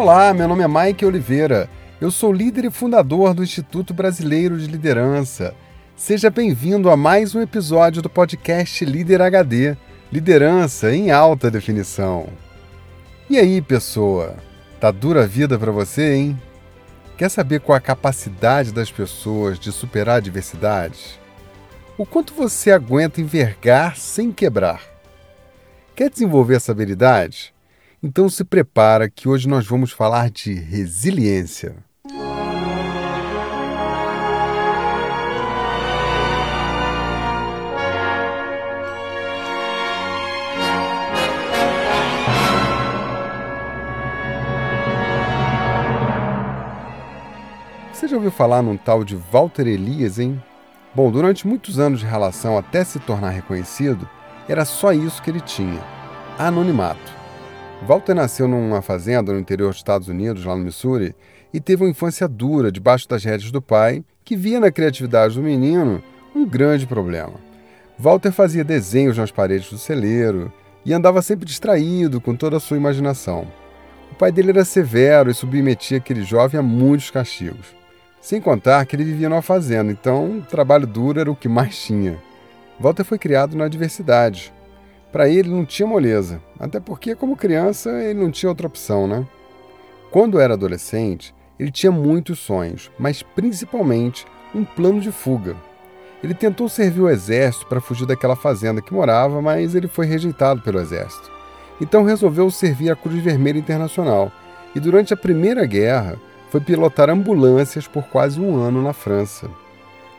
Olá, meu nome é Mike Oliveira. Eu sou líder e fundador do Instituto Brasileiro de Liderança. Seja bem-vindo a mais um episódio do podcast Líder HD Liderança em Alta Definição. E aí, pessoa? Tá dura a vida para você, hein? Quer saber qual a capacidade das pessoas de superar adversidades? O quanto você aguenta envergar sem quebrar? Quer desenvolver essa habilidade? Então se prepara que hoje nós vamos falar de resiliência. Você já ouviu falar num tal de Walter Elias, hein? Bom, durante muitos anos de relação até se tornar reconhecido, era só isso que ele tinha: anonimato. Walter nasceu numa fazenda no interior dos Estados Unidos, lá no Missouri, e teve uma infância dura debaixo das rédeas do pai, que via na criatividade do menino um grande problema. Walter fazia desenhos nas paredes do celeiro e andava sempre distraído com toda a sua imaginação. O pai dele era severo e submetia aquele jovem a muitos castigos. Sem contar que ele vivia numa fazenda, então o trabalho duro era o que mais tinha. Walter foi criado na adversidade. Para ele não tinha moleza, até porque, como criança, ele não tinha outra opção, né? Quando era adolescente, ele tinha muitos sonhos, mas principalmente um plano de fuga. Ele tentou servir o exército para fugir daquela fazenda que morava, mas ele foi rejeitado pelo exército. Então resolveu servir a Cruz Vermelha Internacional e, durante a Primeira Guerra, foi pilotar ambulâncias por quase um ano na França.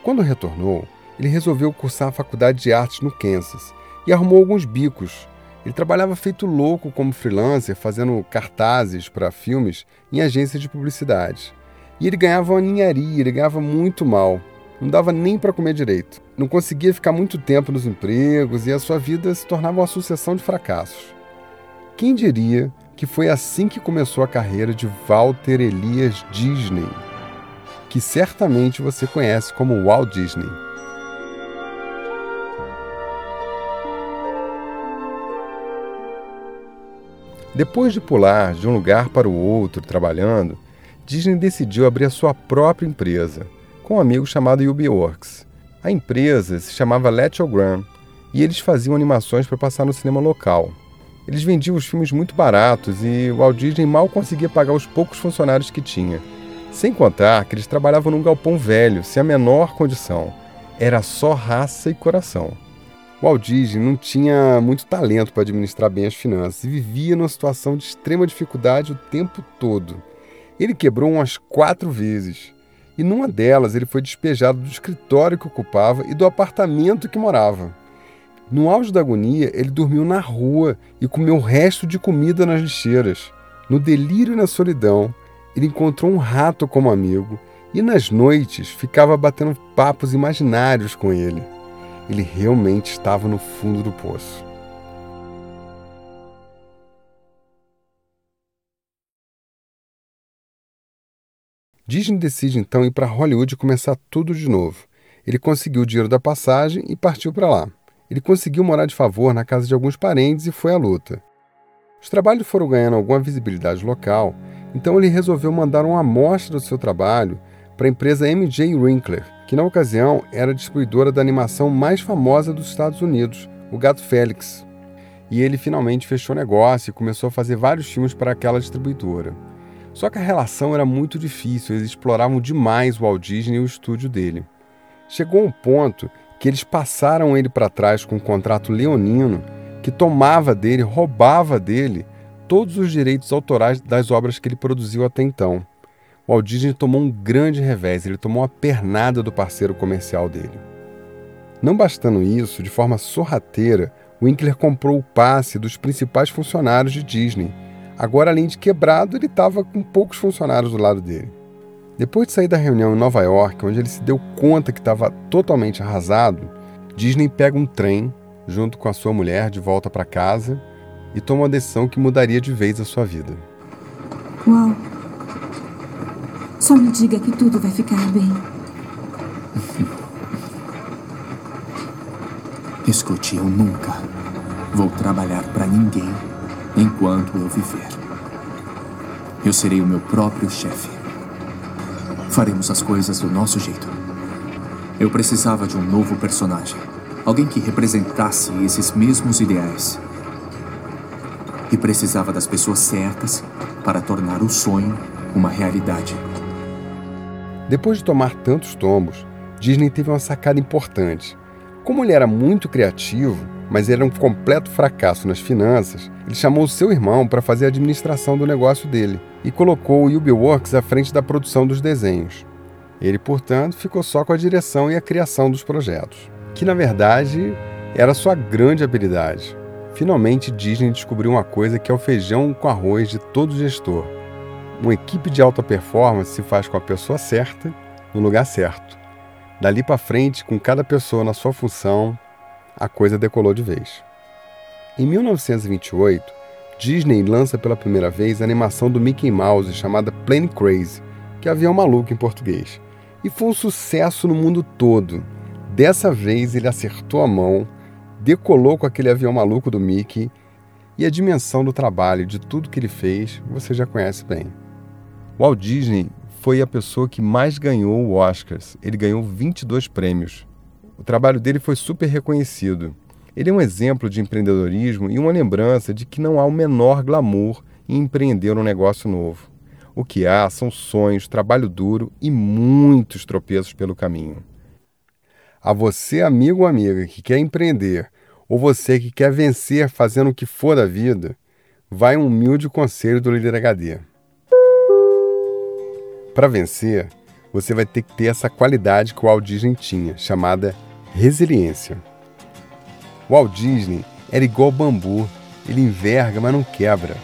Quando retornou, ele resolveu cursar a faculdade de artes no Kansas e arrumou alguns bicos. Ele trabalhava feito louco como freelancer, fazendo cartazes para filmes em agências de publicidade. E ele ganhava uma ninharia, ele ganhava muito mal. Não dava nem para comer direito. Não conseguia ficar muito tempo nos empregos e a sua vida se tornava uma sucessão de fracassos. Quem diria que foi assim que começou a carreira de Walter Elias Disney, que certamente você conhece como Walt Disney. Depois de pular de um lugar para o outro trabalhando, Disney decidiu abrir a sua própria empresa, com um amigo chamado Ubiworks. A empresa se chamava Letchogram e eles faziam animações para passar no cinema local. Eles vendiam os filmes muito baratos e o Walt Disney mal conseguia pagar os poucos funcionários que tinha. Sem contar que eles trabalhavam num galpão velho, sem a menor condição. Era só raça e coração. Walt Disney não tinha muito talento para administrar bem as finanças e vivia numa situação de extrema dificuldade o tempo todo. Ele quebrou umas quatro vezes e numa delas ele foi despejado do escritório que ocupava e do apartamento que morava. No auge da agonia, ele dormiu na rua e comeu o resto de comida nas lixeiras. No delírio e na solidão, ele encontrou um rato como amigo e nas noites ficava batendo papos imaginários com ele ele realmente estava no fundo do poço. Disney decide então ir para Hollywood e começar tudo de novo. Ele conseguiu o dinheiro da passagem e partiu para lá. Ele conseguiu morar de favor na casa de alguns parentes e foi à luta. Os trabalhos foram ganhando alguma visibilidade local, então ele resolveu mandar uma amostra do seu trabalho para a empresa MJ Winkler, que na ocasião era distribuidora da animação mais famosa dos Estados Unidos, o Gato Félix. E ele finalmente fechou negócio e começou a fazer vários filmes para aquela distribuidora. Só que a relação era muito difícil, eles exploravam demais o Walt Disney e o estúdio dele. Chegou um ponto que eles passaram ele para trás com um contrato leonino que tomava dele, roubava dele todos os direitos autorais das obras que ele produziu até então. Walt Disney tomou um grande revés, ele tomou a pernada do parceiro comercial dele. Não bastando isso, de forma sorrateira, Winkler comprou o passe dos principais funcionários de Disney. Agora, além de quebrado, ele estava com poucos funcionários do lado dele. Depois de sair da reunião em Nova York, onde ele se deu conta que estava totalmente arrasado, Disney pega um trem, junto com a sua mulher, de volta para casa e toma uma decisão que mudaria de vez a sua vida. Uau! Só me diga que tudo vai ficar bem. Escute, eu nunca vou trabalhar para ninguém enquanto eu viver. Eu serei o meu próprio chefe. Faremos as coisas do nosso jeito. Eu precisava de um novo personagem. Alguém que representasse esses mesmos ideais. E precisava das pessoas certas para tornar o sonho uma realidade. Depois de tomar tantos tombos, Disney teve uma sacada importante. Como ele era muito criativo, mas era um completo fracasso nas finanças, ele chamou seu irmão para fazer a administração do negócio dele e colocou o Ubiworks à frente da produção dos desenhos. Ele, portanto, ficou só com a direção e a criação dos projetos, que na verdade era sua grande habilidade. Finalmente, Disney descobriu uma coisa que é o feijão com arroz de todo gestor. Uma equipe de alta performance se faz com a pessoa certa, no lugar certo. Dali para frente, com cada pessoa na sua função, a coisa decolou de vez. Em 1928, Disney lança pela primeira vez a animação do Mickey Mouse chamada Plane Crazy, que é avião maluco em português, e foi um sucesso no mundo todo. Dessa vez ele acertou a mão, decolou com aquele avião maluco do Mickey, e a dimensão do trabalho, de tudo que ele fez, você já conhece bem. Walt Disney foi a pessoa que mais ganhou o Oscars. Ele ganhou 22 prêmios. O trabalho dele foi super reconhecido. Ele é um exemplo de empreendedorismo e uma lembrança de que não há o menor glamour em empreender um negócio novo. O que há são sonhos, trabalho duro e muitos tropeços pelo caminho. A você, amigo ou amiga, que quer empreender, ou você que quer vencer fazendo o que for da vida, vai um humilde conselho do Líder HD. Para vencer, você vai ter que ter essa qualidade que o Walt Disney tinha, chamada resiliência. O Walt Disney era igual bambu, ele enverga, mas não quebra.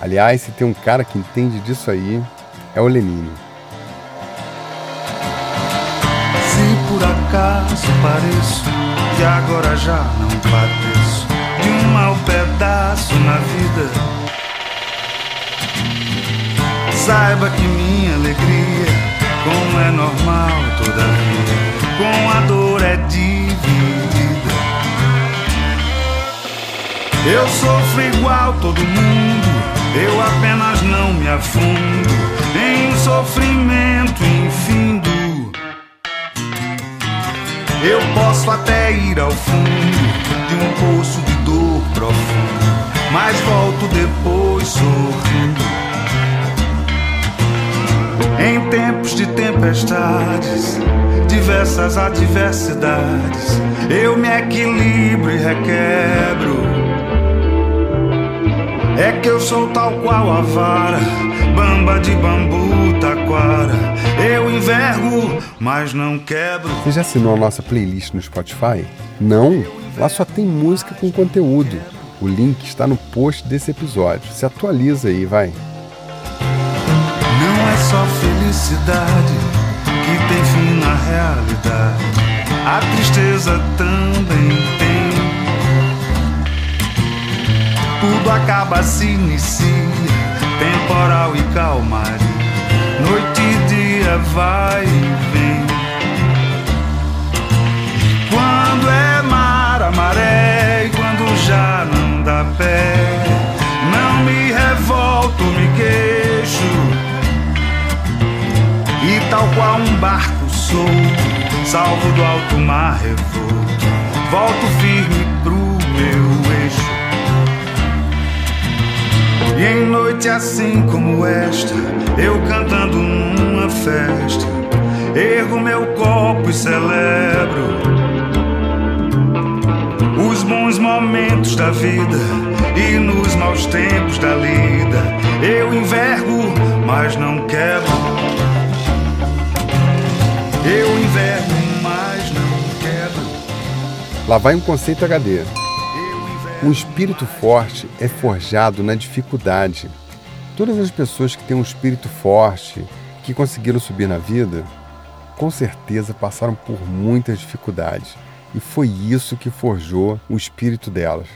Aliás, se tem um cara que entende disso aí, é o Lenine. Se por acaso pareço que agora já não padeço de um mau pedaço na vida Saiba que minha alegria, como é normal todavia, com a dor é dividida. Eu sofro igual todo mundo, eu apenas não me afundo em um sofrimento infindo. Eu posso até ir ao fundo de um poço de dor profundo, mas volto depois sorrindo. Em tempos de tempestades, diversas adversidades, eu me equilibro e requebro. É que eu sou tal qual a vara, bamba de bambu, taquara. Eu envergo, mas não quebro. Você já assinou a nossa playlist no Spotify? Não? Lá só tem música com conteúdo. O link está no post desse episódio. Se atualiza aí, vai felicidade que tem fim na realidade. A tristeza também tem. Tudo acaba, se inicia, temporal e calmaria. Noite e dia vai e vem. Barco solto, salvo do alto mar revolto, volto firme pro meu eixo. E em noite assim como esta, eu cantando numa festa, ergo meu copo e celebro os bons momentos da vida e nos maus tempos da lida. Eu envergo, mas não quebro. Eu inverno, mas não quebro. Lá vai um conceito HD. Um espírito forte é forjado na dificuldade. Todas as pessoas que têm um espírito forte, que conseguiram subir na vida, com certeza passaram por muitas dificuldades. E foi isso que forjou o espírito delas.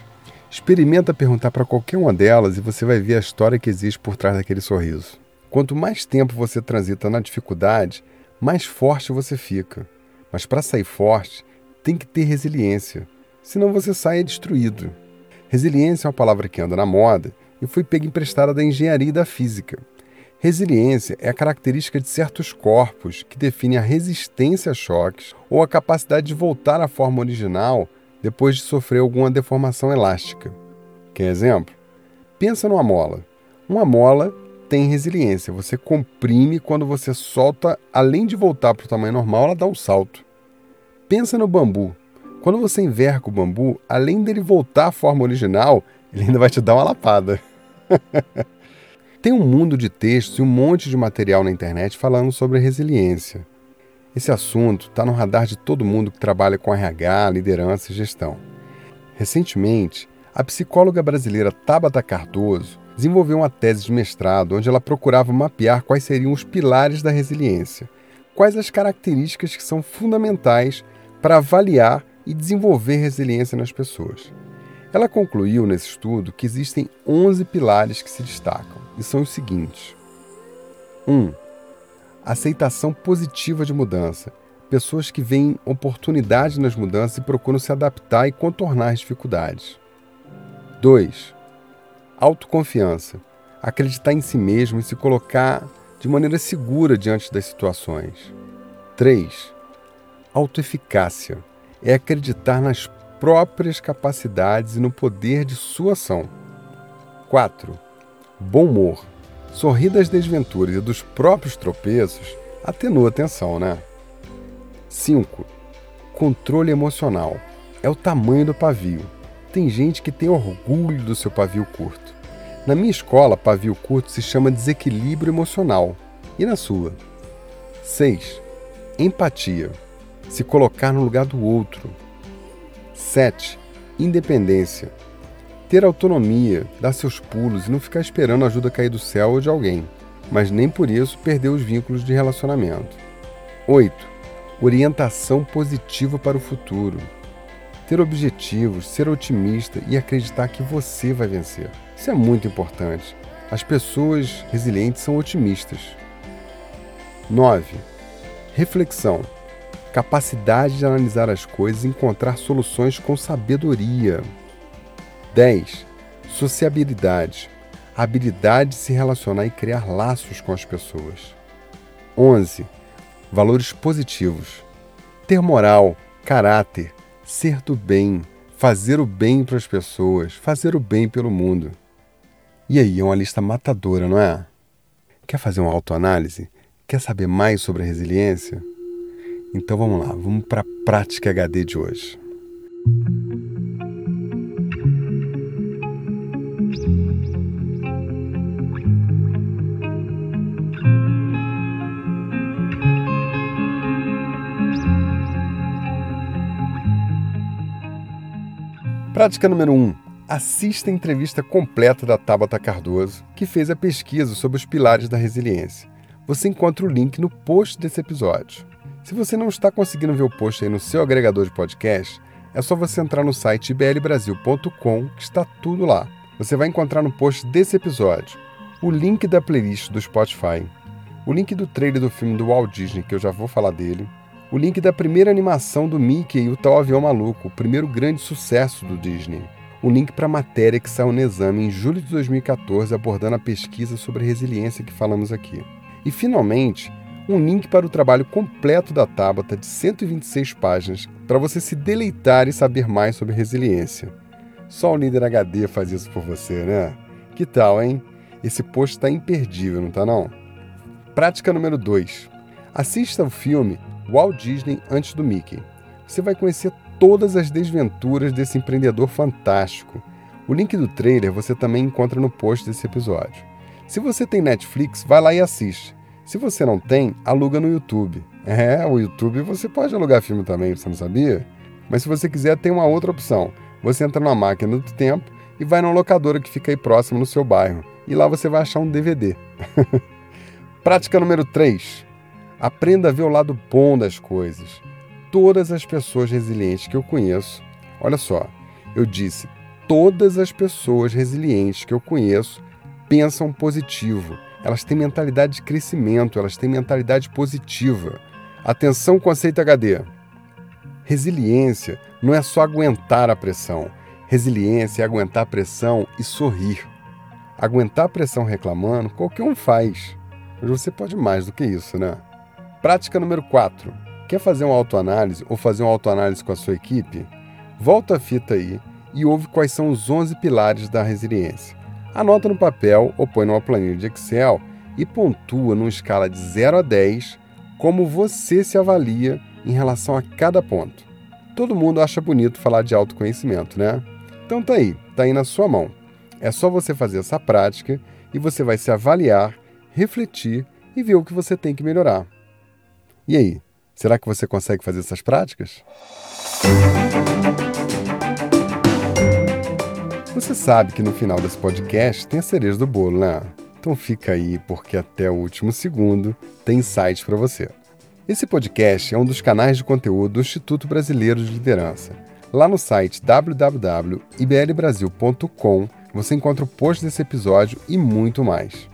Experimenta perguntar para qualquer uma delas e você vai ver a história que existe por trás daquele sorriso. Quanto mais tempo você transita na dificuldade, mais forte você fica. Mas para sair forte, tem que ter resiliência, senão você sai destruído. Resiliência é uma palavra que anda na moda e foi pega emprestada da engenharia e da física. Resiliência é a característica de certos corpos que define a resistência a choques ou a capacidade de voltar à forma original depois de sofrer alguma deformação elástica. Quer exemplo? Pensa numa mola. Uma mola tem resiliência. Você comprime quando você solta, além de voltar para o tamanho normal, ela dá um salto. Pensa no bambu. Quando você enverga o bambu, além dele voltar à forma original, ele ainda vai te dar uma lapada. Tem um mundo de textos e um monte de material na internet falando sobre resiliência. Esse assunto está no radar de todo mundo que trabalha com RH, liderança e gestão. Recentemente, a psicóloga brasileira Tabata Cardoso desenvolveu uma tese de mestrado onde ela procurava mapear quais seriam os pilares da resiliência, quais as características que são fundamentais para avaliar e desenvolver resiliência nas pessoas. Ela concluiu nesse estudo que existem 11 pilares que se destacam, e são os seguintes: 1. Um, aceitação positiva de mudança. Pessoas que veem oportunidade nas mudanças e procuram se adaptar e contornar as dificuldades. 2. Autoconfiança. Acreditar em si mesmo e se colocar de maneira segura diante das situações. 3. Autoeficácia. É acreditar nas próprias capacidades e no poder de sua ação. 4. Bom humor. Sorrir das desventuras e dos próprios tropeços atenua a tensão, né? 5. Controle emocional. É o tamanho do pavio. Tem gente que tem orgulho do seu pavio curto. Na minha escola, pavio curto se chama desequilíbrio emocional. E na sua? 6. Empatia. Se colocar no lugar do outro, 7. Independência. Ter autonomia, dar seus pulos e não ficar esperando ajuda cair do céu ou de alguém, mas nem por isso perder os vínculos de relacionamento. 8. Orientação positiva para o futuro. Ter objetivos, ser otimista e acreditar que você vai vencer. Isso é muito importante. As pessoas resilientes são otimistas. 9. Reflexão capacidade de analisar as coisas e encontrar soluções com sabedoria. 10. Sociabilidade habilidade de se relacionar e criar laços com as pessoas. 11. Valores positivos. Ter moral, caráter, ser do bem, fazer o bem para as pessoas, fazer o bem pelo mundo. E aí, é uma lista matadora, não é? Quer fazer uma autoanálise? Quer saber mais sobre a resiliência? Então vamos lá, vamos para a prática HD de hoje. Prática número 1. Um, assista a entrevista completa da Tabata Cardoso, que fez a pesquisa sobre os pilares da resiliência. Você encontra o link no post desse episódio. Se você não está conseguindo ver o post aí no seu agregador de podcast, é só você entrar no site iblbrasil.com que está tudo lá. Você vai encontrar no post desse episódio o link da playlist do Spotify, o link do trailer do filme do Walt Disney, que eu já vou falar dele, o link da primeira animação do Mickey e o tal avião maluco, o primeiro grande sucesso do Disney, o link para a matéria que saiu no exame em julho de 2014 abordando a pesquisa sobre resiliência que falamos aqui. E finalmente, um link para o trabalho completo da Tabata de 126 páginas para você se deleitar e saber mais sobre resiliência. Só o líder HD faz isso por você, né? Que tal, hein? Esse post está imperdível, não tá não? Prática número 2. Assista o filme Walt Disney antes do Mickey. Você vai conhecer todas as desventuras desse empreendedor fantástico. O link do trailer você também encontra no post desse episódio. Se você tem Netflix, vai lá e assiste. Se você não tem, aluga no YouTube. É, o YouTube você pode alugar filme também, você não sabia? Mas se você quiser, tem uma outra opção. Você entra na máquina do tempo e vai na locadora que fica aí próximo no seu bairro. E lá você vai achar um DVD. Prática número 3. Aprenda a ver o lado bom das coisas. Todas as pessoas resilientes que eu conheço, olha só, eu disse, todas as pessoas resilientes que eu conheço pensam positivo elas têm mentalidade de crescimento, elas têm mentalidade positiva. Atenção, conceito HD. Resiliência não é só aguentar a pressão. Resiliência é aguentar a pressão e sorrir. Aguentar a pressão reclamando, qualquer um faz. Mas você pode mais do que isso, né? Prática número 4. Quer fazer uma autoanálise ou fazer uma autoanálise com a sua equipe? Volta a fita aí e ouve quais são os 11 pilares da resiliência. Anota no papel ou põe numa planilha de Excel e pontua numa escala de 0 a 10 como você se avalia em relação a cada ponto. Todo mundo acha bonito falar de autoconhecimento, né? Então tá aí, tá aí na sua mão. É só você fazer essa prática e você vai se avaliar, refletir e ver o que você tem que melhorar. E aí, será que você consegue fazer essas práticas? Você sabe que no final desse podcast tem a cereja do bolo, né? Então fica aí, porque até o último segundo tem insights para você. Esse podcast é um dos canais de conteúdo do Instituto Brasileiro de Liderança. Lá no site www.iblbrasil.com você encontra o post desse episódio e muito mais.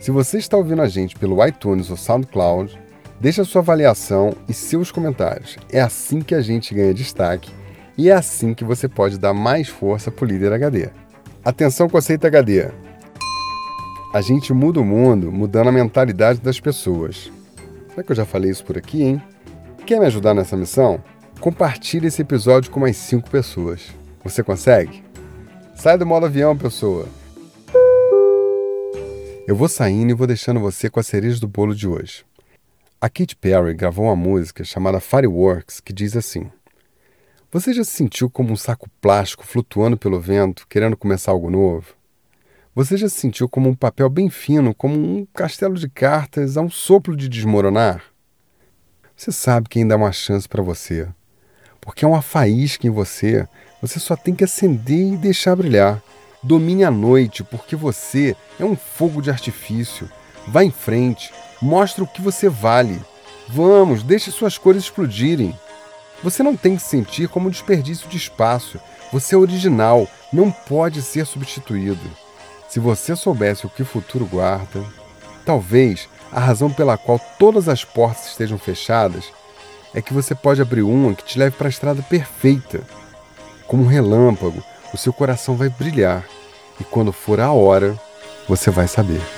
Se você está ouvindo a gente pelo iTunes ou SoundCloud, deixe a sua avaliação e seus comentários. É assim que a gente ganha destaque e é assim que você pode dar mais força para o líder HD. Atenção conceito HD. A gente muda o mundo mudando a mentalidade das pessoas. Será que eu já falei isso por aqui, hein? Quer me ajudar nessa missão? Compartilhe esse episódio com mais 5 pessoas. Você consegue? Sai do modo avião, pessoa. Eu vou saindo e vou deixando você com a cereja do bolo de hoje. A Katy Perry gravou uma música chamada Fireworks que diz assim: Você já se sentiu como um saco plástico flutuando pelo vento, querendo começar algo novo? Você já se sentiu como um papel bem fino, como um castelo de cartas a um sopro de desmoronar? Você sabe quem dá uma chance para você. Porque é uma faísca em você, você só tem que acender e deixar brilhar. Domine a noite, porque você é um fogo de artifício. Vá em frente, mostre o que você vale. Vamos, deixe suas cores explodirem. Você não tem que sentir como um desperdício de espaço. Você é original, não pode ser substituído. Se você soubesse o que o futuro guarda, talvez a razão pela qual todas as portas estejam fechadas é que você pode abrir uma que te leve para a estrada perfeita. Como um relâmpago, o seu coração vai brilhar e quando for a hora, você vai saber.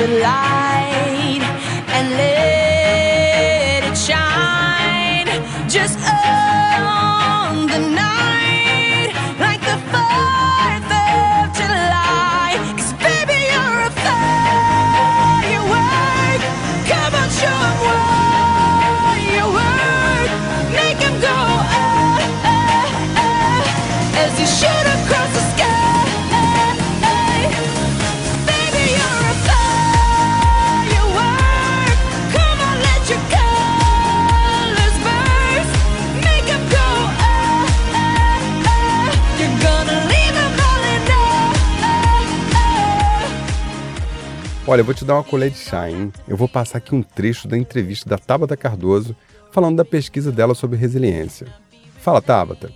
the light and let Olha, eu vou te dar uma colher de chá, hein? Eu vou passar aqui um trecho da entrevista da Tabata Cardoso falando da pesquisa dela sobre resiliência. Fala, Tabata.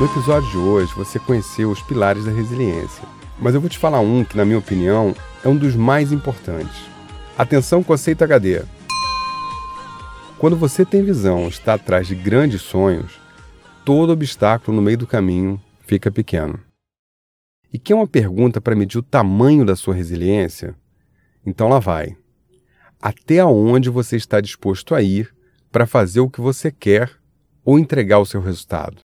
No episódio de hoje, você conheceu os pilares da resiliência, mas eu vou te falar um que, na minha opinião, é um dos mais importantes. Atenção, conceito HD. Quando você tem visão, está atrás de grandes sonhos, todo obstáculo no meio do caminho fica pequeno. E quer uma pergunta para medir o tamanho da sua resiliência? Então lá vai. Até onde você está disposto a ir para fazer o que você quer ou entregar o seu resultado?